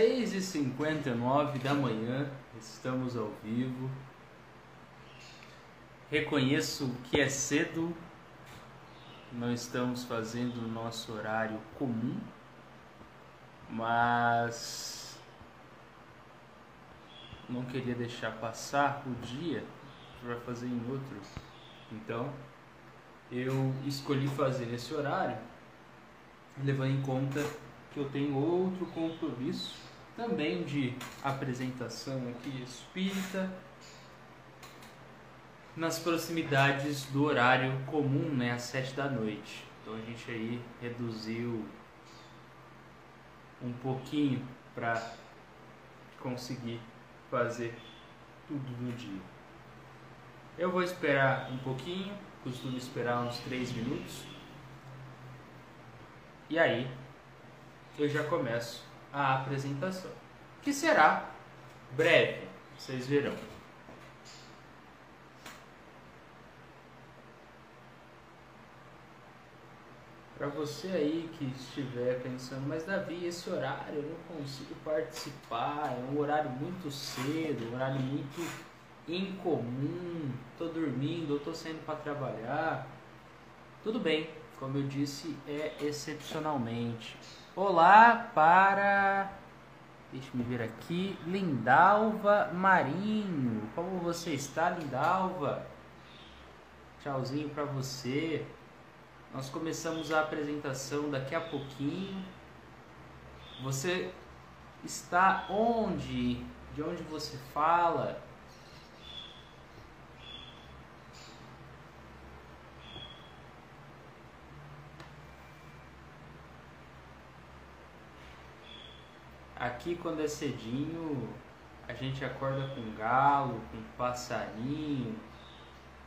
6h59 da manhã, estamos ao vivo. Reconheço que é cedo, não estamos fazendo o nosso horário comum, mas não queria deixar passar o dia para fazer em outro. Então, eu escolhi fazer esse horário, levando em conta que eu tenho outro compromisso também de apresentação aqui espírita nas proximidades do horário comum, né, às sete da noite. Então a gente aí reduziu um pouquinho para conseguir fazer tudo no dia. Eu vou esperar um pouquinho, costumo esperar uns três minutos. E aí eu já começo a apresentação, que será breve, vocês verão. Para você aí que estiver pensando, mas Davi, esse horário eu não consigo participar, é um horário muito cedo, um horário muito incomum, tô dormindo, tô saindo para trabalhar. Tudo bem, como eu disse, é excepcionalmente. Olá para. Deixa me ver aqui. Lindalva Marinho. Como você está, Lindalva? Tchauzinho para você. Nós começamos a apresentação daqui a pouquinho. Você está onde? De onde você fala? Aqui quando é cedinho, a gente acorda com galo, com passarinho,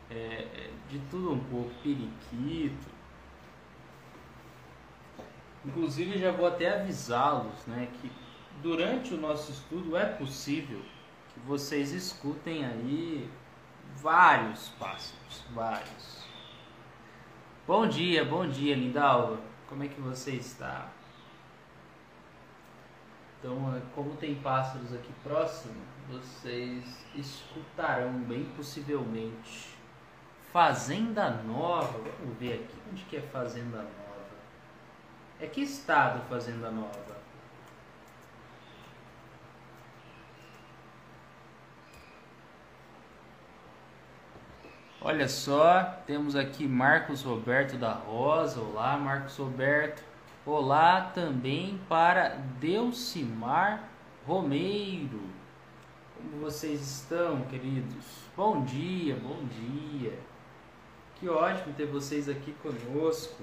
é, é, de tudo um pouco, periquito. Inclusive já vou até avisá-los, né, que durante o nosso estudo é possível que vocês escutem aí vários pássaros, vários. Bom dia, bom dia, Lindalva. Como é que você está? Então, é, como tem pássaros aqui próximo, vocês escutarão bem possivelmente Fazenda Nova. Vamos ver aqui onde que é Fazenda Nova. É que estado Fazenda Nova? Olha só, temos aqui Marcos Roberto da Rosa. Olá, Marcos Roberto. Olá também para Delcimar Romeiro. Como vocês estão, queridos? Bom dia, bom dia. Que ótimo ter vocês aqui conosco.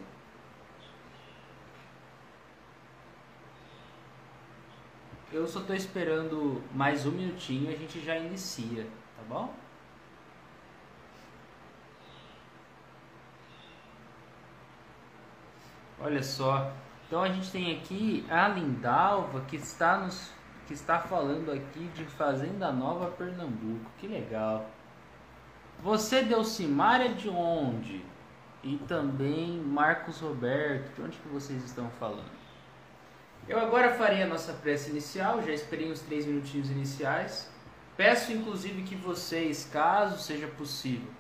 Eu só estou esperando mais um minutinho e a gente já inicia, tá bom? Olha só, então a gente tem aqui a Lindalva que está nos que está falando aqui de Fazenda Nova Pernambuco. Que legal. Você Delcimar é de onde? E também Marcos Roberto, de onde que vocês estão falando? Eu agora farei a nossa prece inicial, já esperei uns três minutinhos iniciais. Peço inclusive que vocês, caso seja possível,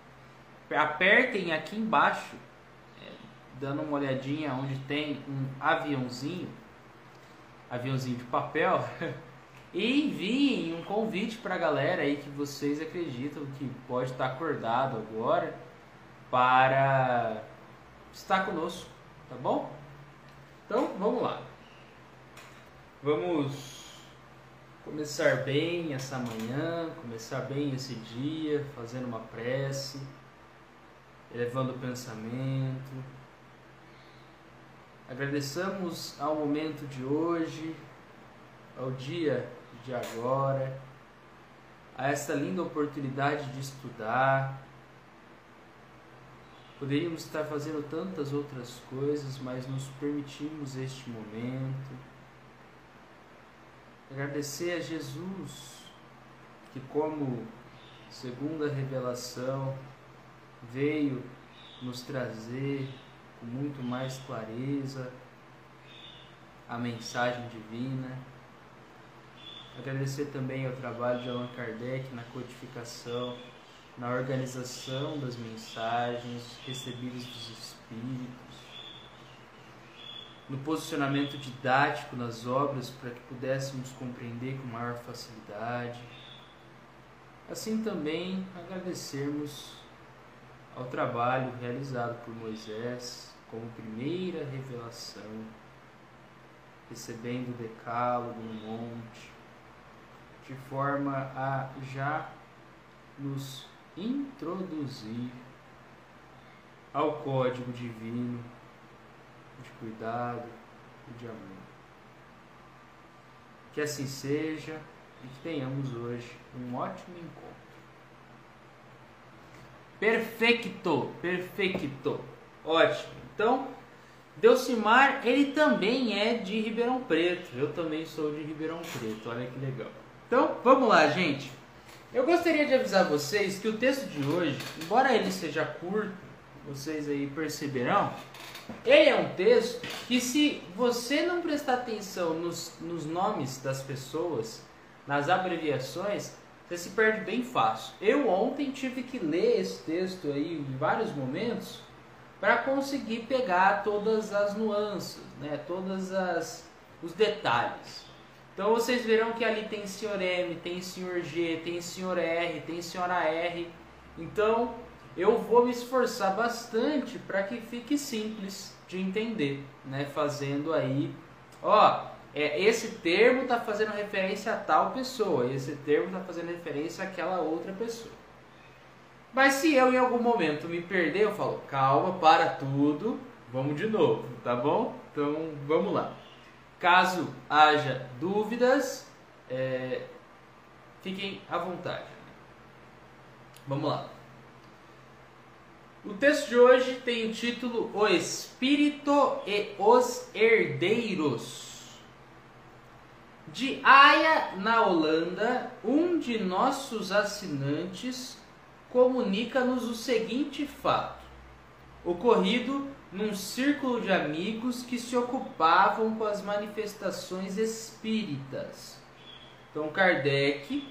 apertem aqui embaixo dando uma olhadinha onde tem um aviãozinho, aviãozinho de papel, e enviem um convite para a galera aí que vocês acreditam que pode estar acordado agora para estar conosco, tá bom? Então vamos lá. Vamos começar bem essa manhã, começar bem esse dia, fazendo uma prece, elevando o pensamento Agradeçamos ao momento de hoje, ao dia de agora, a essa linda oportunidade de estudar. Poderíamos estar fazendo tantas outras coisas, mas nos permitimos este momento. Agradecer a Jesus, que, como segunda revelação, veio nos trazer com muito mais clareza a mensagem divina. Agradecer também ao trabalho de Allan Kardec na codificação, na organização das mensagens recebidas dos espíritos, no posicionamento didático nas obras para que pudéssemos compreender com maior facilidade. Assim também agradecermos ao trabalho realizado por Moisés como primeira revelação, recebendo o decálogo no monte, de forma a já nos introduzir ao código divino de cuidado e de amor. Que assim seja e que tenhamos hoje um ótimo encontro. Perfeito, perfeito. Ótimo. Então, Delcimar, ele também é de Ribeirão Preto. Eu também sou de Ribeirão Preto. Olha que legal. Então, vamos lá, gente. Eu gostaria de avisar vocês que o texto de hoje, embora ele seja curto, vocês aí perceberão, ele é um texto que se você não prestar atenção nos, nos nomes das pessoas, nas abreviações, você se perde bem fácil. Eu ontem tive que ler esse texto aí em vários momentos para conseguir pegar todas as nuances, né, todas as os detalhes. Então vocês verão que ali tem senhor M, tem senhor G, tem senhor R, tem senhora R. Então eu vou me esforçar bastante para que fique simples de entender, né? Fazendo aí, ó, é, esse termo está fazendo referência a tal pessoa, esse termo está fazendo referência àquela outra pessoa. Mas se eu em algum momento me perder, eu falo, calma, para tudo, vamos de novo, tá bom? Então vamos lá. Caso haja dúvidas, é, fiquem à vontade. Vamos lá. O texto de hoje tem o título O Espírito e os Herdeiros. De Haia, na Holanda, um de nossos assinantes comunica-nos o seguinte fato, ocorrido num círculo de amigos que se ocupavam com as manifestações espíritas. Então Kardec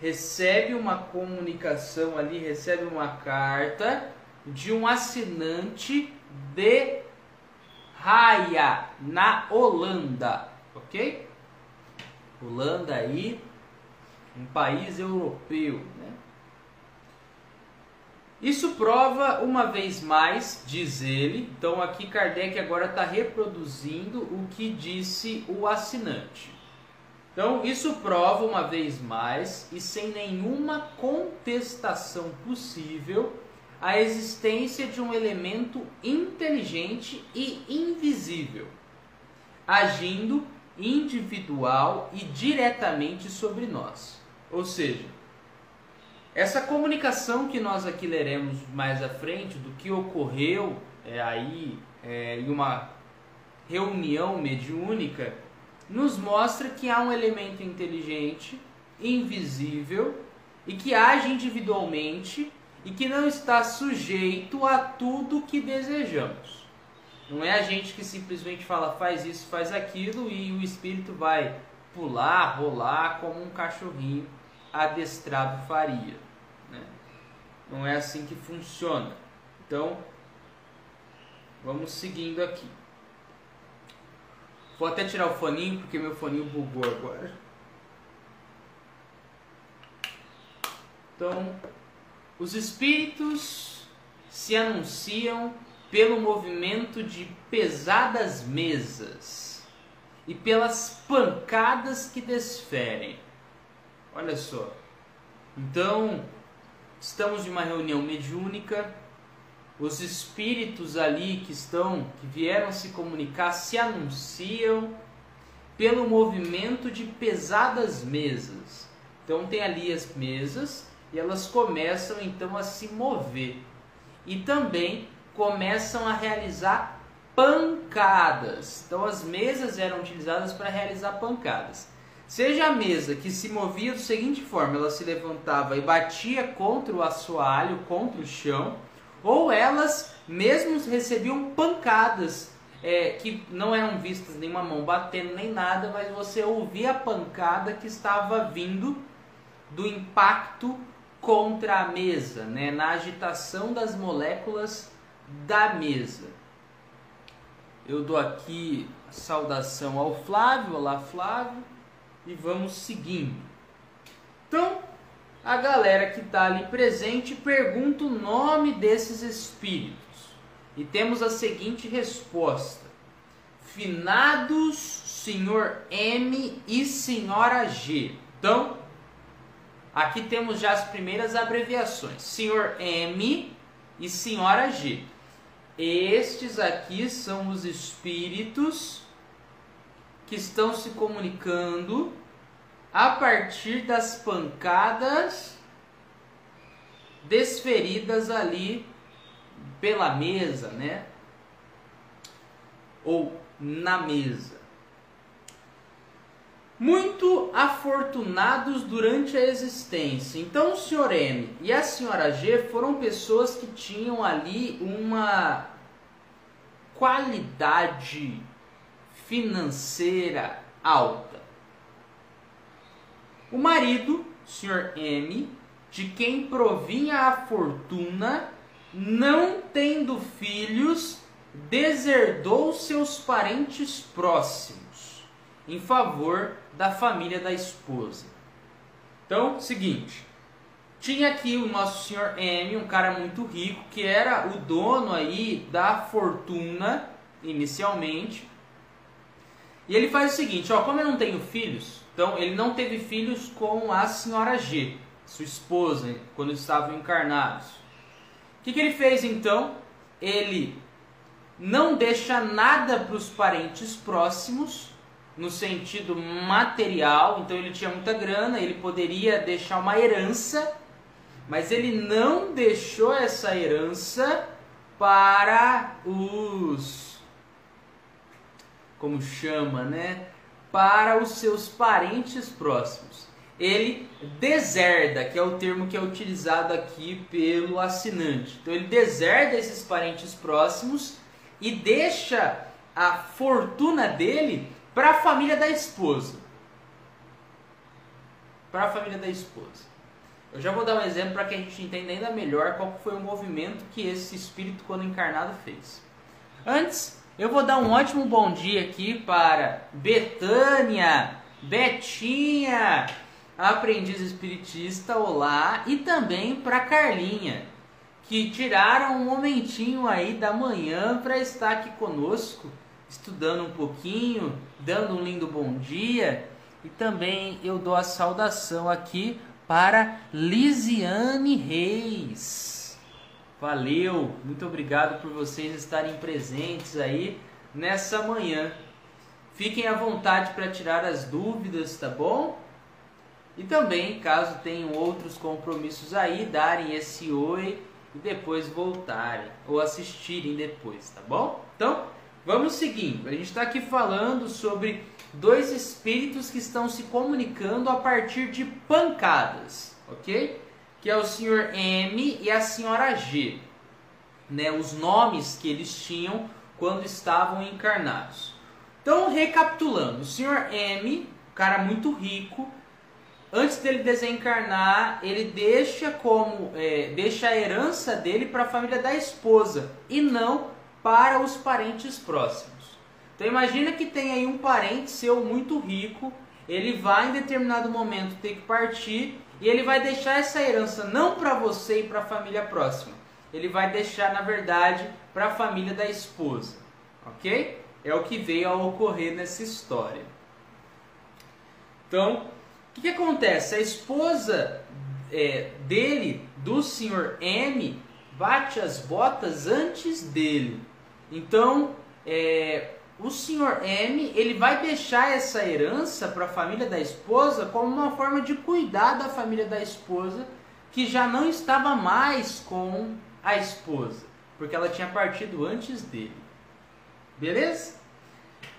recebe uma comunicação ali, recebe uma carta de um assinante de Haia, na Holanda, ok? Holanda aí, um país europeu, né? Isso prova uma vez mais, diz ele, então aqui Kardec agora está reproduzindo o que disse o assinante. Então, isso prova uma vez mais e sem nenhuma contestação possível a existência de um elemento inteligente e invisível, agindo individual e diretamente sobre nós. Ou seja, essa comunicação que nós aqui leremos mais à frente do que ocorreu é, aí é, em uma reunião mediúnica nos mostra que há um elemento inteligente, invisível e que age individualmente e que não está sujeito a tudo que desejamos. Não é a gente que simplesmente fala faz isso, faz aquilo e o espírito vai pular, rolar como um cachorrinho adestrado faria. Né? Não é assim que funciona. Então, vamos seguindo aqui. Vou até tirar o foninho porque meu foninho bugou agora. Então, os espíritos se anunciam pelo movimento de pesadas mesas e pelas pancadas que desferem. Olha só. Então, estamos em uma reunião mediúnica, os espíritos ali que estão, que vieram se comunicar, se anunciam pelo movimento de pesadas mesas. Então tem ali as mesas e elas começam então a se mover e também começam a realizar pancadas. Então as mesas eram utilizadas para realizar pancadas. Seja a mesa que se movia da seguinte forma, ela se levantava e batia contra o assoalho, contra o chão, ou elas mesmos recebiam pancadas é, que não eram vistas nenhuma mão batendo nem nada, mas você ouvia a pancada que estava vindo do impacto contra a mesa, né, na agitação das moléculas da mesa. Eu dou aqui a saudação ao Flávio, olá Flávio, e vamos seguindo. Então, a galera que está ali presente pergunta o nome desses espíritos. E temos a seguinte resposta: Finados Senhor M e Senhora G. Então, aqui temos já as primeiras abreviações: Senhor M e Senhora G. Estes aqui são os espíritos que estão se comunicando a partir das pancadas desferidas ali pela mesa, né? Ou na mesa. Muito afortunados durante a existência. Então, o Sr. M e a Sra. G foram pessoas que tinham ali uma qualidade financeira alta. O marido, Sr. M, de quem provinha a fortuna, não tendo filhos, deserdou seus parentes próximos em favor da família da esposa. Então, seguinte, tinha aqui o nosso senhor M, um cara muito rico, que era o dono aí da fortuna inicialmente. E ele faz o seguinte, ó, como eu não tenho filhos, então ele não teve filhos com a senhora G, sua esposa, quando estavam encarnados que, que ele fez então? Ele não deixa nada para os parentes próximos, no sentido material, então ele tinha muita grana, ele poderia deixar uma herança, mas ele não deixou essa herança para os. Como chama, né? Para os seus parentes próximos ele deserda, que é o termo que é utilizado aqui pelo assinante. Então ele deserda esses parentes próximos e deixa a fortuna dele para a família da esposa. Para a família da esposa. Eu já vou dar um exemplo para que a gente entenda ainda melhor qual foi o movimento que esse espírito, quando encarnado, fez. Antes, eu vou dar um ótimo bom dia aqui para Betânia, Betinha, aprendiz espiritista, olá, e também para Carlinha, que tiraram um momentinho aí da manhã para estar aqui conosco, estudando um pouquinho, dando um lindo bom dia. E também eu dou a saudação aqui para Lisiane Reis. Valeu, muito obrigado por vocês estarem presentes aí nessa manhã. Fiquem à vontade para tirar as dúvidas, tá bom? E também, caso tenham outros compromissos aí, darem esse oi e depois voltarem ou assistirem depois, tá bom? Então, vamos seguindo. A gente está aqui falando sobre dois espíritos que estão se comunicando a partir de pancadas, ok? Que é o senhor M e a senhora G, né? Os nomes que eles tinham quando estavam encarnados. Então, recapitulando, o senhor M, cara muito rico, antes dele desencarnar, ele deixa como é, deixa a herança dele para a família da esposa e não para os parentes próximos. Então imagina que tem aí um parente seu muito rico, ele vai em determinado momento ter que partir e ele vai deixar essa herança não para você e para a família próxima. Ele vai deixar, na verdade, para a família da esposa. OK? É o que veio a ocorrer nessa história. Então, que, que acontece? A esposa é, dele, do senhor M, bate as botas antes dele. Então, é, o senhor M ele vai deixar essa herança para a família da esposa como uma forma de cuidar da família da esposa que já não estava mais com a esposa, porque ela tinha partido antes dele. Beleza?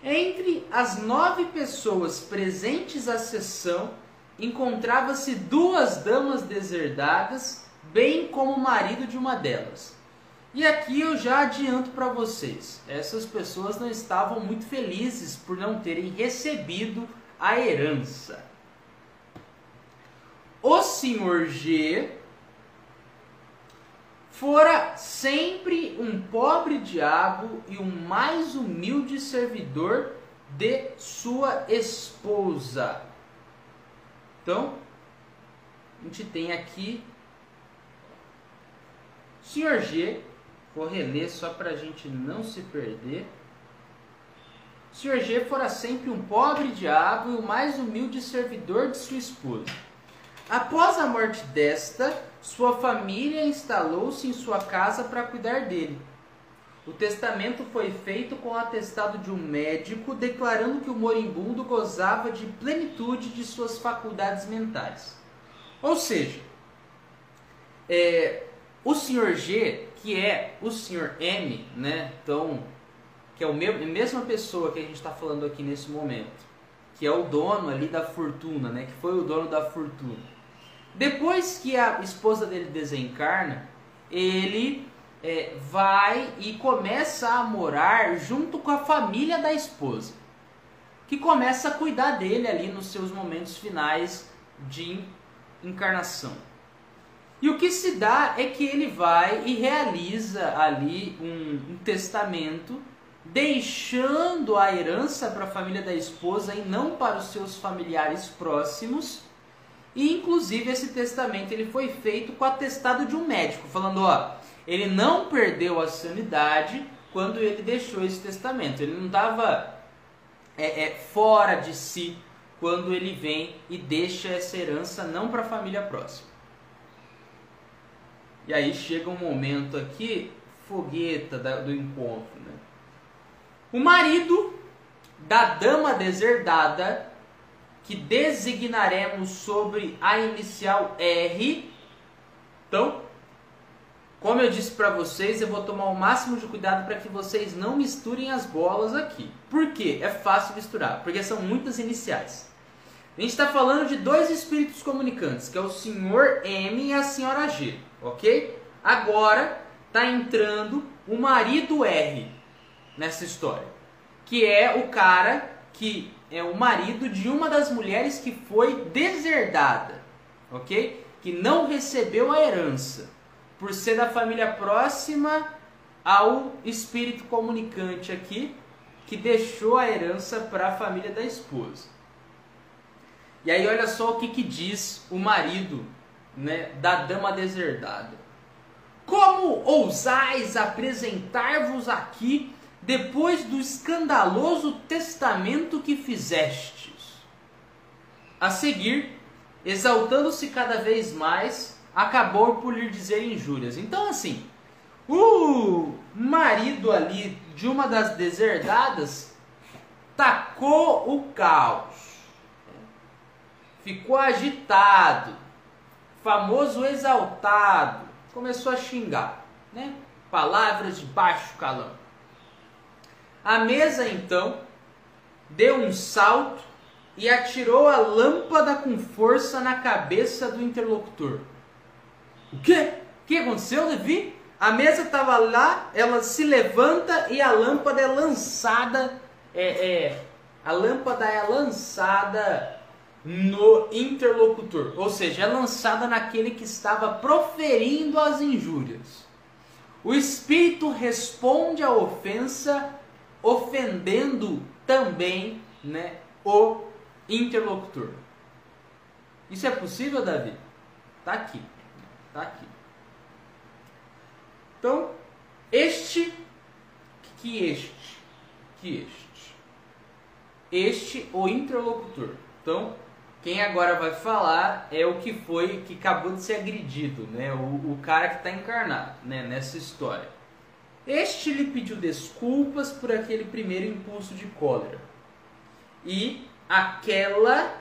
Entre as nove pessoas presentes à sessão, encontrava-se duas damas deserdadas, bem como o marido de uma delas. E aqui eu já adianto para vocês, essas pessoas não estavam muito felizes por não terem recebido a herança. O senhor G fora sempre um pobre diabo e o um mais humilde servidor de sua esposa. Então, a gente tem aqui Senhor G, vou reler só para a gente não se perder. Senhor G fora sempre um pobre diabo e o mais humilde servidor de sua esposa. Após a morte desta, sua família instalou-se em sua casa para cuidar dele. O testamento foi feito com o atestado de um médico declarando que o moribundo gozava de plenitude de suas faculdades mentais. Ou seja, é, o senhor G, que é o senhor M, né? Então, que é o a mesma pessoa que a gente está falando aqui nesse momento, que é o dono ali da fortuna, né? Que foi o dono da fortuna. Depois que a esposa dele desencarna, ele é, vai e começa a morar junto com a família da esposa, que começa a cuidar dele ali nos seus momentos finais de encarnação. E o que se dá é que ele vai e realiza ali um, um testamento, deixando a herança para a família da esposa e não para os seus familiares próximos. E inclusive esse testamento ele foi feito com atestado de um médico, falando, ó, ele não perdeu a sanidade quando ele deixou esse testamento. Ele não estava é, é, fora de si quando ele vem e deixa essa herança não para a família próxima. E aí chega um momento aqui, fogueta do encontro. Né? O marido da dama deserdada, que designaremos sobre a inicial R. Então, como eu disse para vocês, eu vou tomar o máximo de cuidado para que vocês não misturem as bolas aqui. Por quê? É fácil misturar, porque são muitas iniciais. A gente está falando de dois espíritos comunicantes, que é o senhor M e a senhora G, ok? Agora está entrando o marido R nessa história, que é o cara que é o marido de uma das mulheres que foi deserdada, ok? Que não recebeu a herança por ser da família próxima ao espírito comunicante aqui, que deixou a herança para a família da esposa. E aí olha só o que, que diz o marido né, da dama deserdada. Como ousais apresentar-vos aqui depois do escandaloso testamento que fizestes? A seguir, exaltando-se cada vez mais, acabou por lhe dizer injúrias. Então, assim, o marido ali de uma das deserdadas tacou o caos, ficou agitado, famoso exaltado, começou a xingar, né? Palavras de baixo calão. A mesa então deu um salto e atirou a lâmpada com força na cabeça do interlocutor. O quê? O que aconteceu, Levi? A mesa estava lá, ela se levanta e a lâmpada é lançada. É, é, a lâmpada é lançada no interlocutor, ou seja, é lançada naquele que estava proferindo as injúrias. O espírito responde à ofensa, ofendendo também né, o interlocutor. Isso é possível, Davi? Tá aqui. Tá aqui. Então, este que este, que este, este o interlocutor. Então, quem agora vai falar é o que foi, que acabou de ser agredido, né? O, o cara que está encarnado, né? Nessa história. Este lhe pediu desculpas por aquele primeiro impulso de cólera. E aquela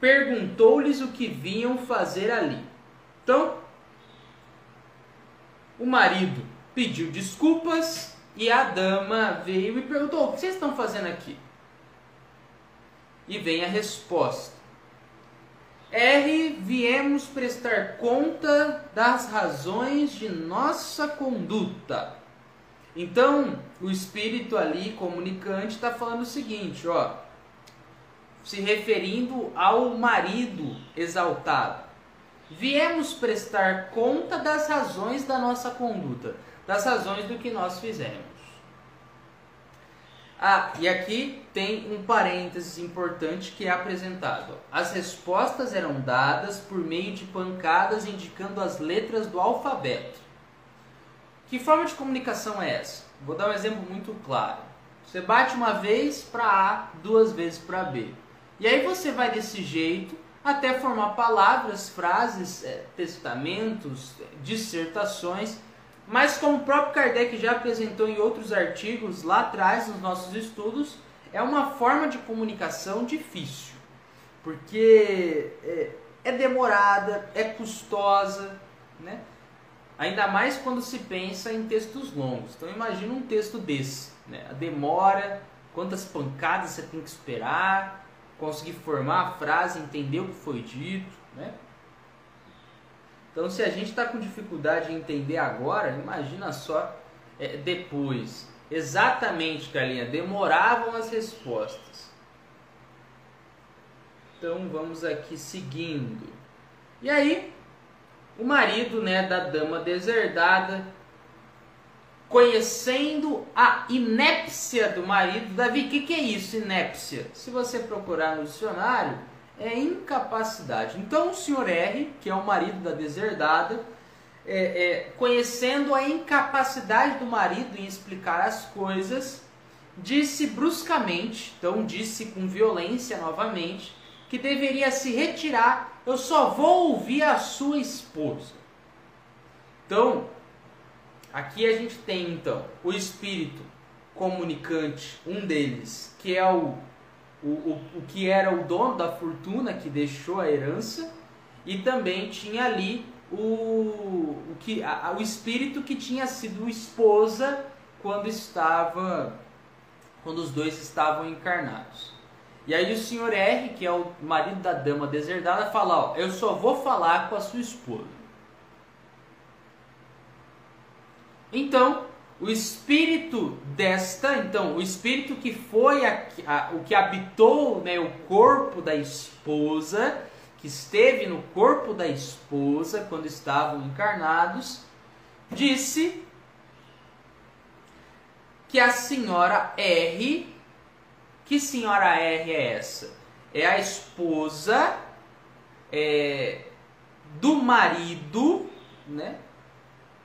perguntou-lhes o que vinham fazer ali. Então, o marido pediu desculpas e a dama veio e perguntou: O que vocês estão fazendo aqui? E vem a resposta: R. Viemos prestar conta das razões de nossa conduta. Então, o espírito ali comunicante está falando o seguinte, ó, se referindo ao marido exaltado. Viemos prestar conta das razões da nossa conduta, das razões do que nós fizemos. Ah, e aqui tem um parênteses importante que é apresentado. As respostas eram dadas por meio de pancadas indicando as letras do alfabeto. Que forma de comunicação é essa? Vou dar um exemplo muito claro. Você bate uma vez para A, duas vezes para B. E aí você vai desse jeito até formar palavras, frases, é, testamentos, dissertações mas como o próprio Kardec já apresentou em outros artigos lá atrás nos nossos estudos, é uma forma de comunicação difícil, porque é, é demorada, é custosa, né? Ainda mais quando se pensa em textos longos. Então imagina um texto desse, né? A demora, quantas pancadas você tem que esperar, conseguir formar a frase, entender o que foi dito, né? Então, se a gente está com dificuldade em entender agora, imagina só é, depois. Exatamente, Galinha, demoravam as respostas. Então, vamos aqui seguindo. E aí, o marido né, da dama deserdada, conhecendo a inépcia do marido, Davi, o que, que é isso, inépcia? Se você procurar no dicionário, é incapacidade. Então o senhor R, que é o marido da deserdada, é, é, conhecendo a incapacidade do marido em explicar as coisas, disse bruscamente, então disse com violência novamente, que deveria se retirar. Eu só vou ouvir a sua esposa. Então, aqui a gente tem então o espírito comunicante, um deles, que é o o, o, o que era o dono da fortuna que deixou a herança e também tinha ali o, o, que, a, o espírito que tinha sido esposa quando estava quando os dois estavam encarnados. E aí o senhor R, que é o marido da dama deserdada, fala, ó, eu só vou falar com a sua esposa. Então, o espírito desta, então, o espírito que foi a, a, o que habitou né, o corpo da esposa, que esteve no corpo da esposa quando estavam encarnados, disse que a senhora R, que senhora R é essa? É a esposa é, do marido, né?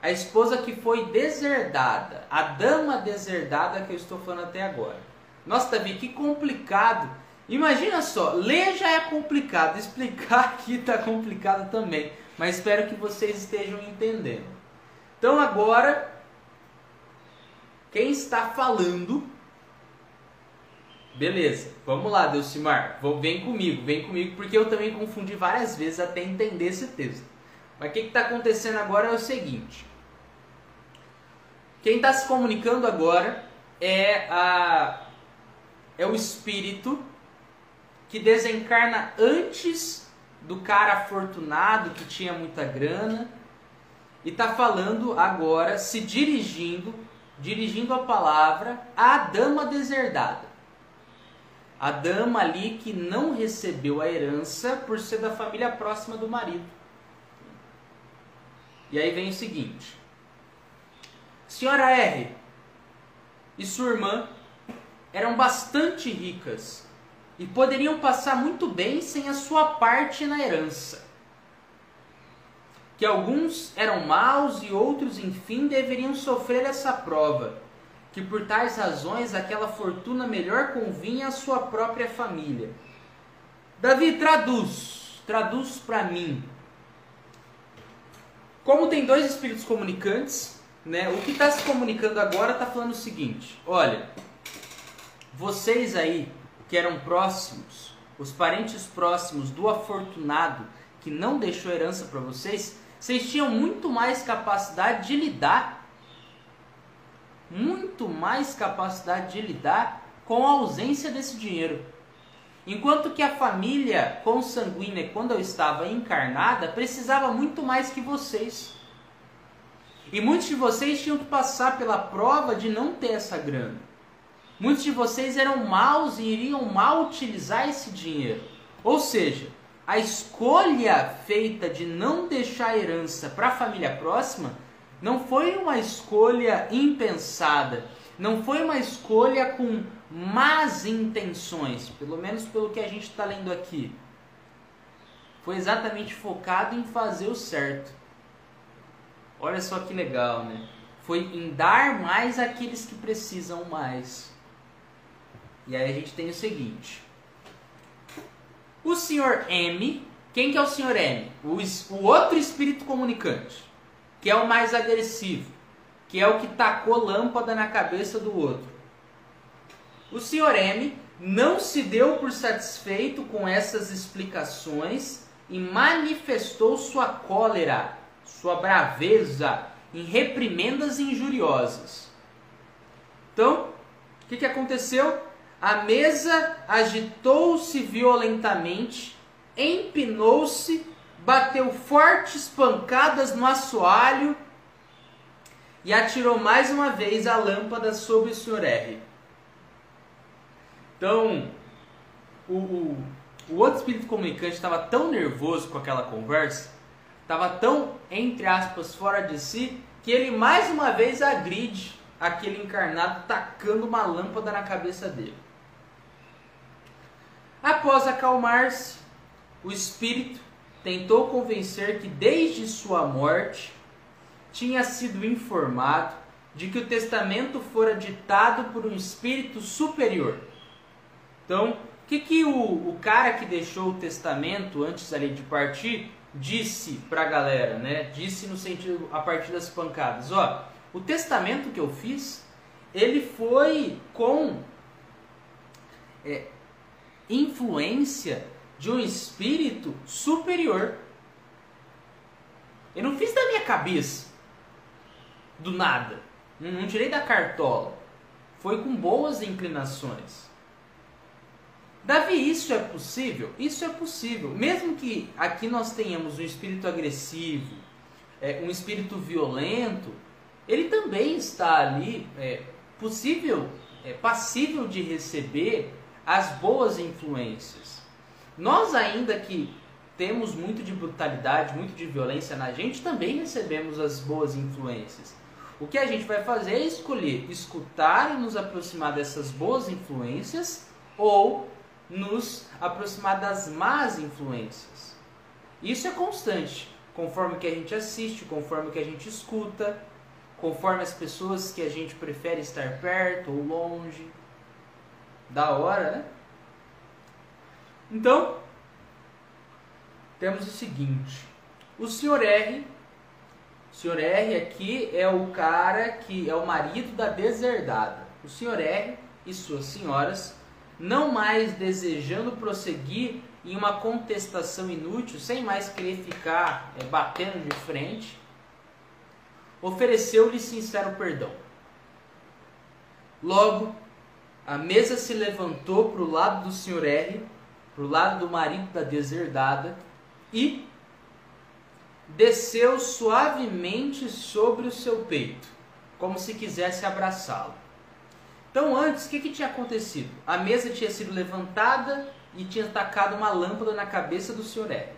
A esposa que foi deserdada, a dama deserdada que eu estou falando até agora. Nossa, Davi, que complicado. Imagina só, ler já é complicado, explicar aqui está complicado também. Mas espero que vocês estejam entendendo. Então agora, quem está falando? Beleza, vamos lá, Delcimar, vem comigo, vem comigo, porque eu também confundi várias vezes até entender esse texto. Mas o que está acontecendo agora é o seguinte: quem está se comunicando agora é, a, é o espírito que desencarna antes do cara afortunado que tinha muita grana e está falando agora, se dirigindo, dirigindo a palavra à dama deserdada. A dama ali que não recebeu a herança por ser da família próxima do marido. E aí vem o seguinte: Senhora R e sua irmã eram bastante ricas e poderiam passar muito bem sem a sua parte na herança. Que alguns eram maus e outros, enfim, deveriam sofrer essa prova, que por tais razões aquela fortuna melhor convinha à sua própria família. Davi, traduz, traduz para mim. Como tem dois espíritos comunicantes, né? O que está se comunicando agora está falando o seguinte: olha, vocês aí que eram próximos, os parentes próximos do afortunado que não deixou herança para vocês, vocês tinham muito mais capacidade de lidar, muito mais capacidade de lidar com a ausência desse dinheiro. Enquanto que a família consanguínea, quando eu estava encarnada, precisava muito mais que vocês. E muitos de vocês tinham que passar pela prova de não ter essa grana. Muitos de vocês eram maus e iriam mal utilizar esse dinheiro. Ou seja, a escolha feita de não deixar herança para a família próxima não foi uma escolha impensada, não foi uma escolha com más intenções, pelo menos pelo que a gente está lendo aqui. Foi exatamente focado em fazer o certo. Olha só que legal, né? Foi em dar mais àqueles que precisam mais. E aí a gente tem o seguinte: o senhor M, quem que é o senhor M? O, o outro espírito comunicante, que é o mais agressivo, que é o que tacou lâmpada na cabeça do outro. O senhor M não se deu por satisfeito com essas explicações e manifestou sua cólera, sua braveza em reprimendas injuriosas. Então, o que, que aconteceu? A mesa agitou-se violentamente, empinou-se, bateu fortes pancadas no assoalho e atirou mais uma vez a lâmpada sobre o Sr. R. Então, o, o, o outro espírito comunicante estava tão nervoso com aquela conversa, estava tão, entre aspas, fora de si, que ele mais uma vez agride aquele encarnado tacando uma lâmpada na cabeça dele. Após acalmar-se, o espírito tentou convencer que desde sua morte tinha sido informado de que o testamento fora ditado por um espírito superior. Então, o que, que o, o cara que deixou o testamento antes ali de partir disse para a galera, né? Disse no sentido a partir das pancadas, ó, o testamento que eu fiz, ele foi com é, influência de um espírito superior. Eu não fiz da minha cabeça, do nada. Não, não tirei da cartola. Foi com boas inclinações. Davi, isso é possível? Isso é possível. Mesmo que aqui nós tenhamos um espírito agressivo, é, um espírito violento, ele também está ali é, possível, é, passível de receber as boas influências. Nós ainda que temos muito de brutalidade, muito de violência na gente, também recebemos as boas influências. O que a gente vai fazer é escolher escutar e nos aproximar dessas boas influências ou nos aproximar das más influências. Isso é constante, conforme que a gente assiste, conforme que a gente escuta, conforme as pessoas que a gente prefere estar perto ou longe. Da hora, né? Então, temos o seguinte: o senhor R, o senhor R aqui é o cara que é o marido da deserdada. O senhor R e suas senhoras, não mais desejando prosseguir em uma contestação inútil, sem mais querer ficar é, batendo de frente, ofereceu-lhe sincero perdão. Logo, a mesa se levantou para o lado do Sr. R, para o lado do marido da deserdada, e desceu suavemente sobre o seu peito, como se quisesse abraçá-lo. Então, antes, o que, que tinha acontecido? A mesa tinha sido levantada e tinha tacado uma lâmpada na cabeça do Sr. R.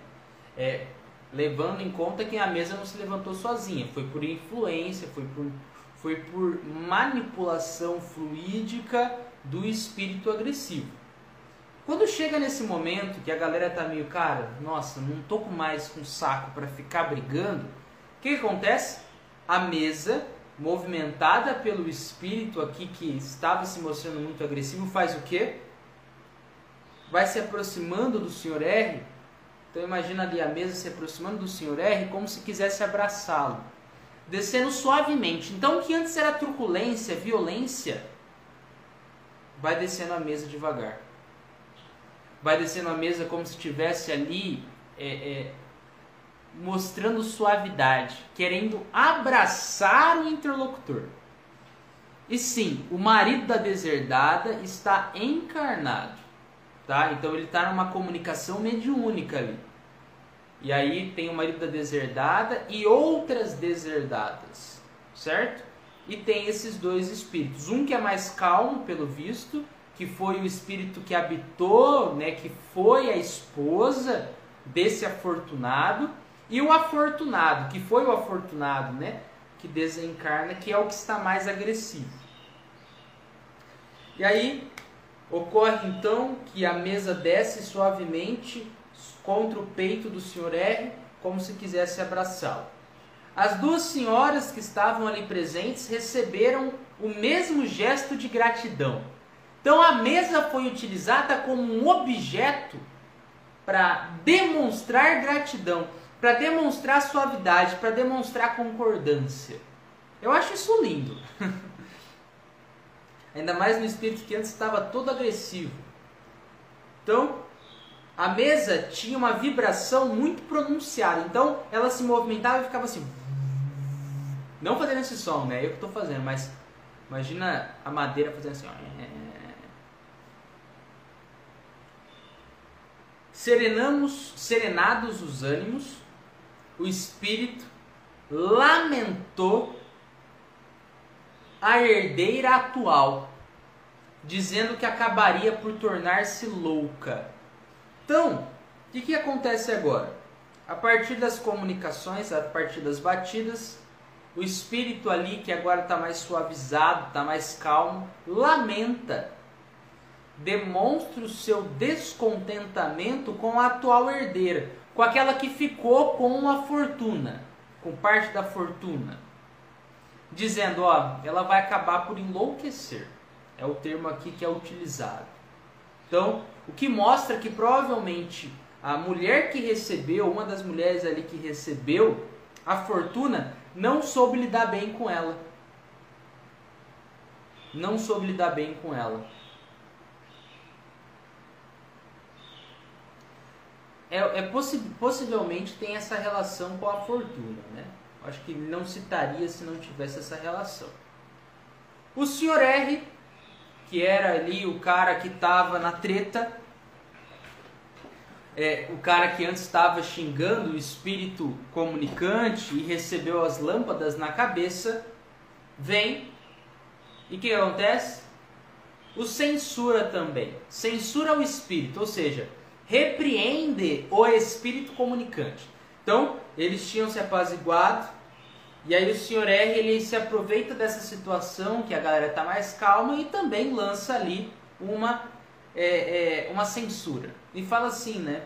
É, levando em conta que a mesa não se levantou sozinha, foi por influência, foi por, foi por manipulação fluídica do espírito agressivo. Quando chega nesse momento que a galera tá meio, cara, nossa, não tô mais com saco para ficar brigando, o que, que acontece? A mesa, movimentada pelo espírito aqui que estava se mostrando muito agressivo, faz o quê? Vai se aproximando do Sr. R. Então imagina ali a mesa se aproximando do Sr. R como se quisesse abraçá-lo. Descendo suavemente. Então o que antes era truculência, violência, vai descendo a mesa devagar. Vai descendo a mesa como se estivesse ali é, é, mostrando suavidade, querendo abraçar o interlocutor. E sim, o marido da deserdada está encarnado. tá? Então ele está numa comunicação mediúnica ali. E aí tem o marido da deserdada e outras deserdadas, certo? E tem esses dois espíritos. Um que é mais calmo, pelo visto, que foi o espírito que habitou, né, que foi a esposa desse afortunado, e o afortunado, que foi o afortunado, né, que desencarna, que é o que está mais agressivo. E aí ocorre então que a mesa desce suavemente contra o peito do senhor R, como se quisesse abraçá-lo. As duas senhoras que estavam ali presentes receberam o mesmo gesto de gratidão. Então a mesa foi utilizada como um objeto para demonstrar gratidão, para demonstrar suavidade, para demonstrar concordância. Eu acho isso lindo. Ainda mais no espírito que antes estava todo agressivo. Então, a mesa tinha uma vibração muito pronunciada. Então, ela se movimentava e ficava assim. Não fazendo esse som, né? Eu que estou fazendo, mas imagina a madeira fazendo assim. Serenamos, serenados os ânimos, o espírito lamentou a herdeira atual, dizendo que acabaria por tornar-se louca. Então, o que, que acontece agora? A partir das comunicações, a partir das batidas, o espírito ali, que agora está mais suavizado, está mais calmo, lamenta, demonstra o seu descontentamento com a atual herdeira, com aquela que ficou com a fortuna, com parte da fortuna dizendo, ó, ela vai acabar por enlouquecer. É o termo aqui que é utilizado. Então, o que mostra que provavelmente a mulher que recebeu, uma das mulheres ali que recebeu a fortuna, não soube lidar bem com ela. Não soube lidar bem com ela. É, é possi possivelmente tem essa relação com a fortuna, né? Acho que não citaria se não tivesse essa relação. O senhor R, que era ali o cara que estava na treta, é, o cara que antes estava xingando o espírito comunicante e recebeu as lâmpadas na cabeça, vem e o que acontece? O censura também. Censura o espírito, ou seja, repreende o espírito comunicante. Então, eles tinham se apaziguado, e aí o senhor R ele se aproveita dessa situação que a galera está mais calma e também lança ali uma, é, é, uma censura. E fala assim, né?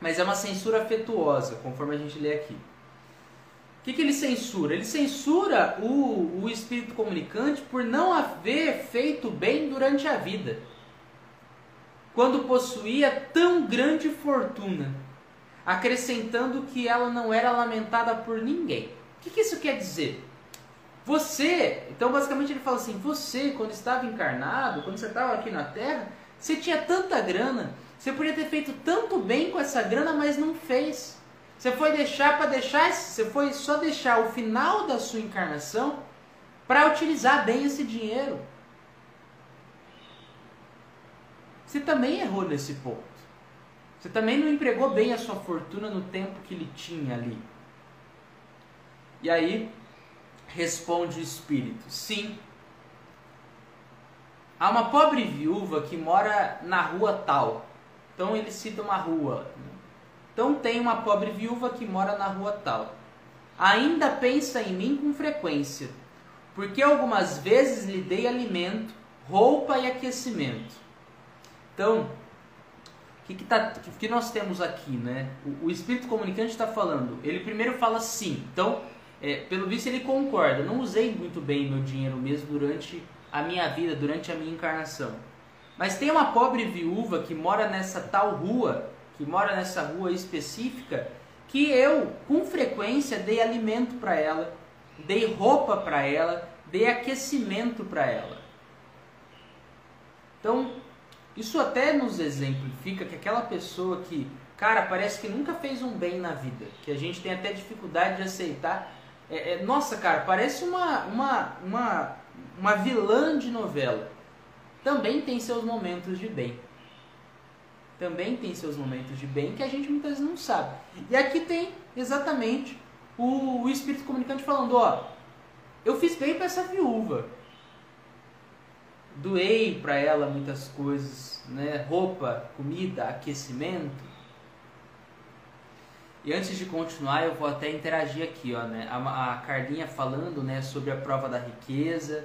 Mas é uma censura afetuosa, conforme a gente lê aqui. O que, que ele censura? Ele censura o, o espírito comunicante por não haver feito bem durante a vida, quando possuía tão grande fortuna acrescentando que ela não era lamentada por ninguém. O que, que isso quer dizer? Você, então basicamente ele fala assim: você, quando estava encarnado, quando você estava aqui na Terra, você tinha tanta grana, você podia ter feito tanto bem com essa grana, mas não fez. Você foi deixar para deixar, você foi só deixar o final da sua encarnação para utilizar bem esse dinheiro. Você também errou nesse ponto. Você também não empregou bem a sua fortuna no tempo que ele tinha ali. E aí responde o espírito: Sim. Há uma pobre viúva que mora na rua tal. Então ele cita uma rua. Então tem uma pobre viúva que mora na rua tal. Ainda pensa em mim com frequência, porque algumas vezes lhe dei alimento, roupa e aquecimento. Então, que, que, tá, que nós temos aqui, né? O, o espírito comunicante está falando. Ele primeiro fala sim. Então, é, pelo visto, ele concorda. Não usei muito bem meu dinheiro mesmo durante a minha vida, durante a minha encarnação. Mas tem uma pobre viúva que mora nessa tal rua, que mora nessa rua específica, que eu, com frequência, dei alimento para ela, dei roupa para ela, dei aquecimento para ela. Então, isso até nos exemplifica que aquela pessoa que, cara, parece que nunca fez um bem na vida, que a gente tem até dificuldade de aceitar. É, é, nossa, cara, parece uma, uma, uma, uma vilã de novela. Também tem seus momentos de bem. também tem seus momentos de bem que a gente muitas vezes não sabe. E aqui tem exatamente o, o espírito comunicante falando, ó, eu fiz bem para essa viúva. Doei para ela muitas coisas, né? Roupa, comida, aquecimento. E antes de continuar, eu vou até interagir aqui, ó, né? A, a Carlinha falando, né, sobre a prova da riqueza,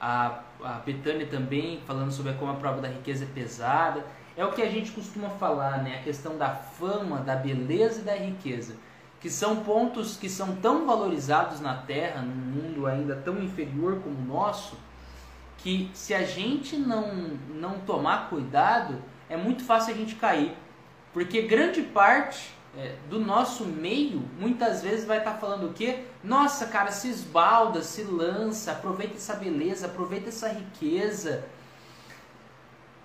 a, a Betânia também falando sobre como a prova da riqueza é pesada. É o que a gente costuma falar, né? A questão da fama, da beleza e da riqueza que são pontos que são tão valorizados na Terra, num mundo ainda tão inferior como o nosso, que se a gente não, não tomar cuidado, é muito fácil a gente cair. Porque grande parte é, do nosso meio, muitas vezes vai estar tá falando o quê? Nossa, cara, se esbalda, se lança, aproveita essa beleza, aproveita essa riqueza,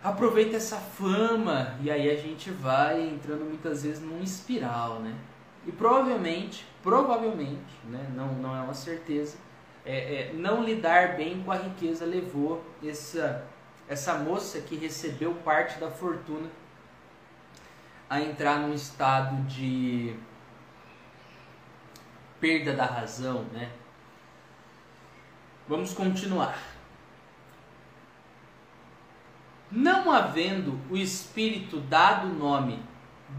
aproveita essa fama. E aí a gente vai entrando muitas vezes num espiral, né? E provavelmente, provavelmente, né, não, não é uma certeza, é, é, não lidar bem com a riqueza levou essa, essa moça que recebeu parte da fortuna a entrar num estado de perda da razão, né? Vamos continuar. Não havendo o espírito dado o nome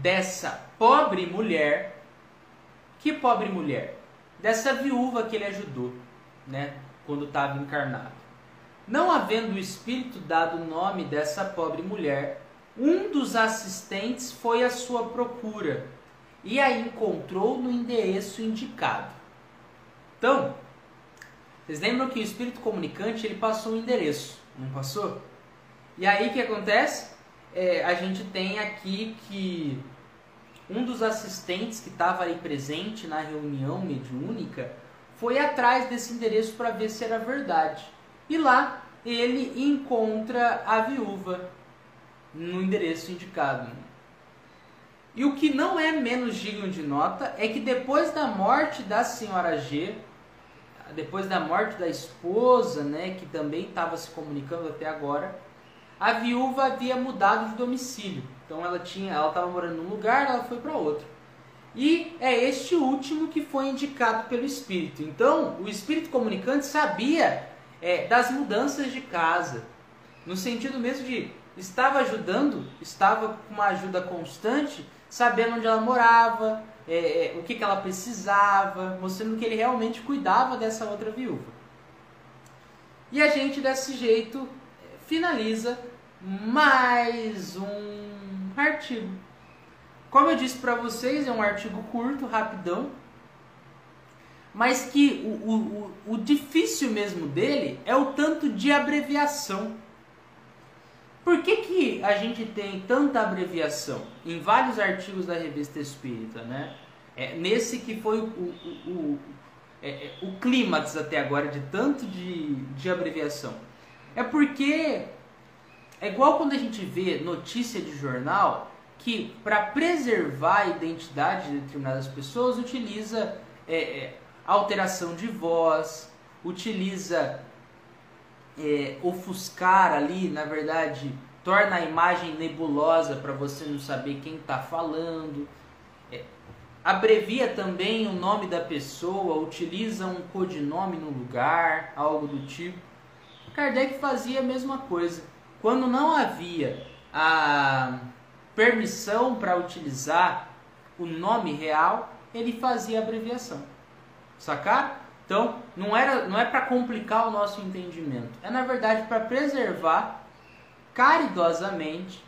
dessa pobre mulher, que pobre mulher? Dessa viúva que ele ajudou, né? Quando estava encarnado. Não havendo o Espírito dado o nome dessa pobre mulher, um dos assistentes foi à sua procura e a encontrou no endereço indicado. Então, vocês lembram que o espírito comunicante ele passou um endereço, não passou? E aí o que acontece? É, a gente tem aqui que um dos assistentes que estava aí presente na reunião mediúnica foi atrás desse endereço para ver se era verdade. E lá ele encontra a viúva no endereço indicado. E o que não é menos digno de nota é que depois da morte da senhora G, depois da morte da esposa, né, que também estava se comunicando até agora, a viúva havia mudado de domicílio. Então ela tinha, ela estava morando num lugar, ela foi para outro. E é este último que foi indicado pelo espírito. Então o espírito comunicante sabia é, das mudanças de casa, no sentido mesmo de estava ajudando, estava com uma ajuda constante, sabendo onde ela morava, é, é, o que, que ela precisava, mostrando que ele realmente cuidava dessa outra viúva. E a gente desse jeito finaliza mais um artigo. Como eu disse para vocês, é um artigo curto, rapidão, mas que o, o, o, difícil mesmo dele é o tanto de abreviação. Por que, que a gente tem tanta abreviação em vários artigos da revista Espírita, né? É, nesse que foi o, o, o, é, é o clímax até agora de tanto de, de abreviação. É porque é igual quando a gente vê notícia de jornal que para preservar a identidade de determinadas pessoas utiliza é, é, alteração de voz, utiliza é, ofuscar ali, na verdade, torna a imagem nebulosa para você não saber quem está falando. É, abrevia também o nome da pessoa, utiliza um codinome no lugar, algo do tipo. Kardec fazia a mesma coisa. Quando não havia a permissão para utilizar o nome real, ele fazia abreviação. Sacar? Então, não, era, não é para complicar o nosso entendimento, é na verdade para preservar caridosamente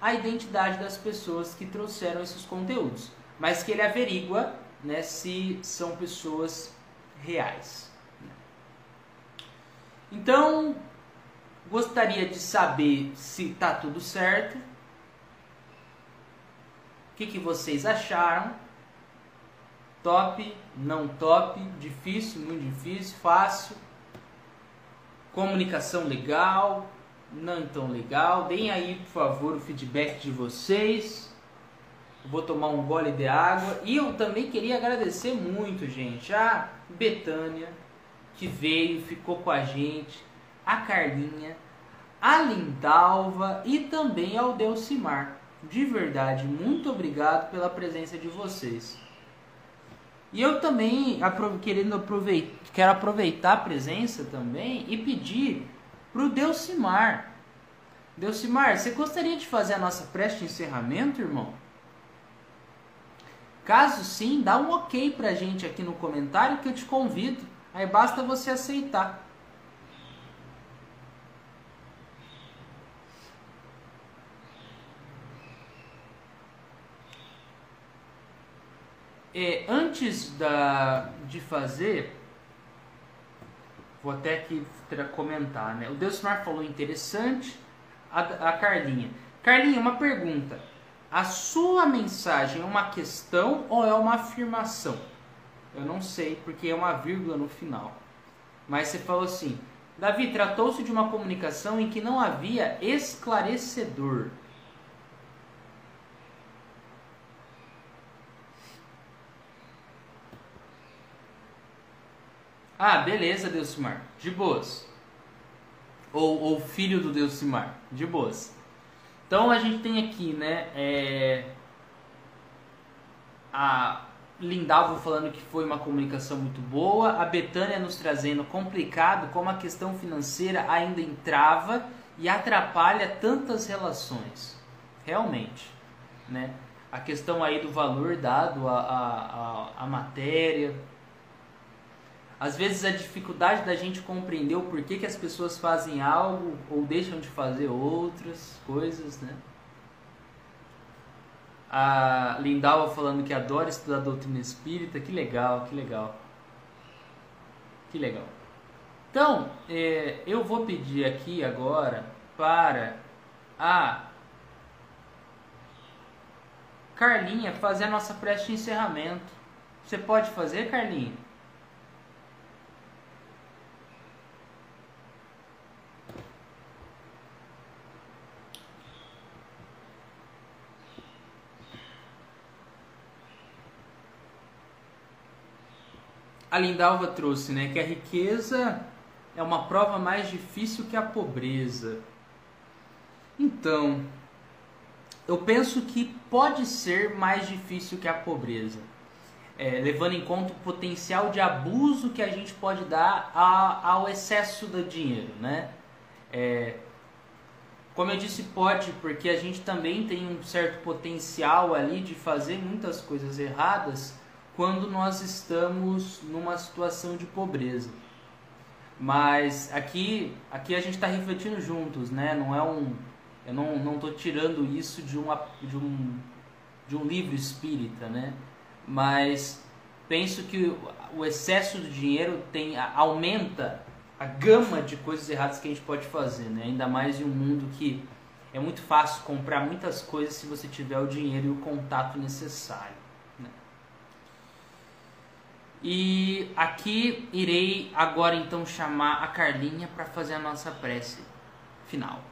a identidade das pessoas que trouxeram esses conteúdos, mas que ele averigua né, se são pessoas reais. Então, gostaria de saber se está tudo certo. Que, que vocês acharam? Top, não top, difícil, muito difícil, fácil. Comunicação legal, não tão legal. Deem aí, por favor, o feedback de vocês. vou tomar um gole de água. E eu também queria agradecer muito, gente, a Betânia, que veio, ficou com a gente, a Carlinha, a Lindalva e também ao Delcimar. De verdade, muito obrigado pela presença de vocês. E eu também querendo aproveitar, quero aproveitar a presença também e pedir para o Delcimar. Delcimar, você gostaria de fazer a nossa prece de encerramento, irmão? Caso sim, dá um ok pra gente aqui no comentário que eu te convido. Aí basta você aceitar. É, antes da, de fazer, vou até aqui comentar, né? O Deusmar falou interessante, a, a Carlinha. Carlinha, uma pergunta. A sua mensagem é uma questão ou é uma afirmação? Eu não sei, porque é uma vírgula no final. Mas você falou assim: Davi, tratou-se de uma comunicação em que não havia esclarecedor. Ah, beleza, Delcimar. De boas. Ou, ou filho do Delcimar. De boas. Então a gente tem aqui, né? É, a Lindalvo falando que foi uma comunicação muito boa. A Betânia nos trazendo complicado como a questão financeira ainda entrava e atrapalha tantas relações. Realmente, né? A questão aí do valor dado à, à, à matéria, às vezes a dificuldade da gente compreender o porquê que as pessoas fazem algo ou deixam de fazer outras coisas, né? A Lindalva falando que adora estudar doutrina espírita, que legal, que legal. Que legal. Então, é, eu vou pedir aqui agora para a Carlinha fazer a nossa prece de encerramento. Você pode fazer, Carlinha? A Lindalva trouxe, né? Que a riqueza é uma prova mais difícil que a pobreza. Então, eu penso que pode ser mais difícil que a pobreza, é, levando em conta o potencial de abuso que a gente pode dar a, ao excesso do dinheiro, né? É, como eu disse, pode, porque a gente também tem um certo potencial ali de fazer muitas coisas erradas quando nós estamos numa situação de pobreza. Mas aqui, aqui a gente está refletindo juntos, né? Não é um, eu não não estou tirando isso de uma de um de um livro espírita, né? Mas penso que o excesso do dinheiro tem aumenta a gama de coisas erradas que a gente pode fazer, né? Ainda mais em um mundo que é muito fácil comprar muitas coisas se você tiver o dinheiro e o contato necessário. E aqui irei agora então chamar a Carlinha para fazer a nossa prece final.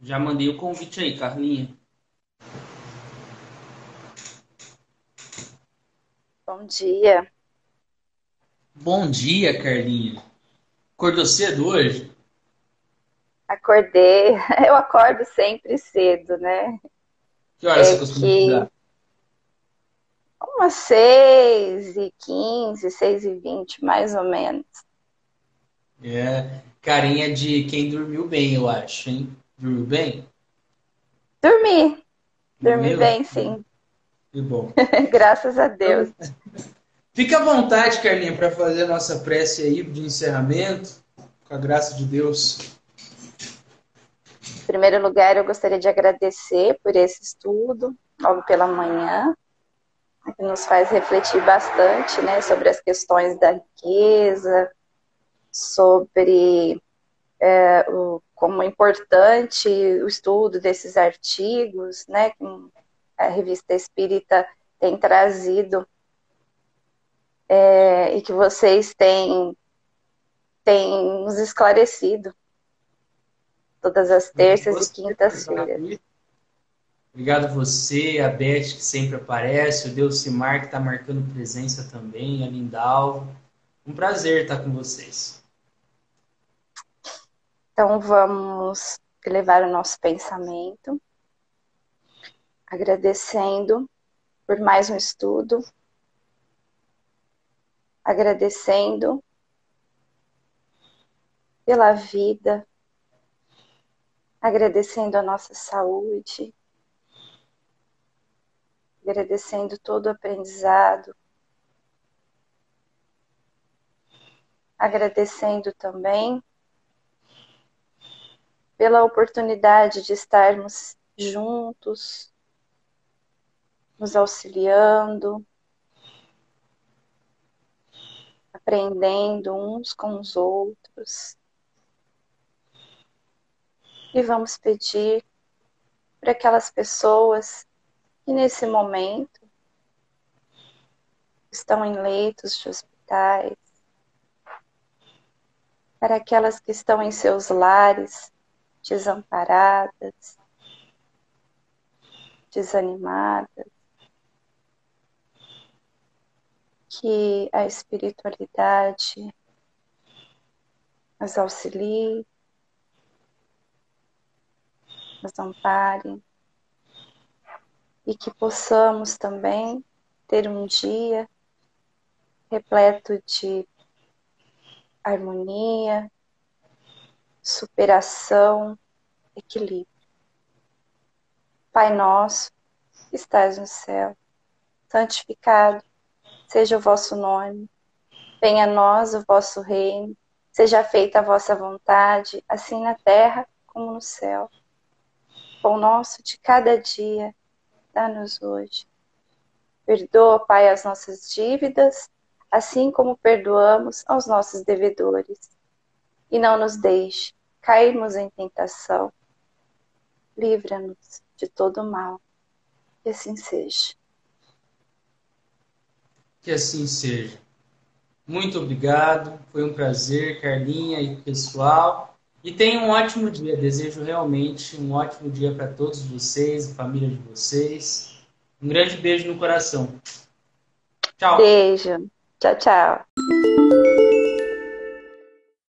Já mandei o convite aí, Carlinha. Bom dia. Bom dia, Carlinha. Acordou cedo hoje? Acordei. Eu acordo sempre cedo, né? Que horas é você costuma que... estudar? Umas 6 e 15, 6 e 20, mais ou menos. É, carinha de quem dormiu bem, eu acho, hein? Dormiu bem? Dormi. Dormi bem, sim. Que bom. Graças a Deus. Fica à vontade, Carlinha, para fazer a nossa prece aí de encerramento, com a graça de Deus. Em primeiro lugar, eu gostaria de agradecer por esse estudo, logo pela manhã, que nos faz refletir bastante né, sobre as questões da riqueza, sobre é, o, como é importante o estudo desses artigos, né, que a revista Espírita tem trazido é, e que vocês têm, têm nos esclarecido todas as terças e quintas-feiras. Obrigado a você, a Beth, que sempre aparece, o Deus Simar, que está marcando presença também, a Lindalva. Um prazer estar com vocês. Então vamos elevar o nosso pensamento, agradecendo por mais um estudo, agradecendo pela vida, agradecendo a nossa saúde, agradecendo todo o aprendizado, agradecendo também pela oportunidade de estarmos juntos, nos auxiliando, aprendendo uns com os outros. E vamos pedir para aquelas pessoas que nesse momento estão em leitos de hospitais, para aquelas que estão em seus lares desamparadas, desanimadas, que a espiritualidade as auxilie, as ampare e que possamos também ter um dia repleto de harmonia, superação, equilíbrio. Pai nosso, que estás no céu, santificado seja o vosso nome. Venha a nós o vosso reino. Seja feita a vossa vontade, assim na terra como no céu. Pão nosso de cada dia, dá-nos hoje. Perdoa, Pai, as nossas dívidas, assim como perdoamos aos nossos devedores. E não nos deixe cairmos em tentação, livra-nos de todo mal. Que assim seja. Que assim seja. Muito obrigado, foi um prazer, Carlinha e pessoal. E tenham um ótimo dia. Desejo realmente um ótimo dia para todos vocês, família de vocês. Um grande beijo no coração. Tchau. Beijo. Tchau, tchau.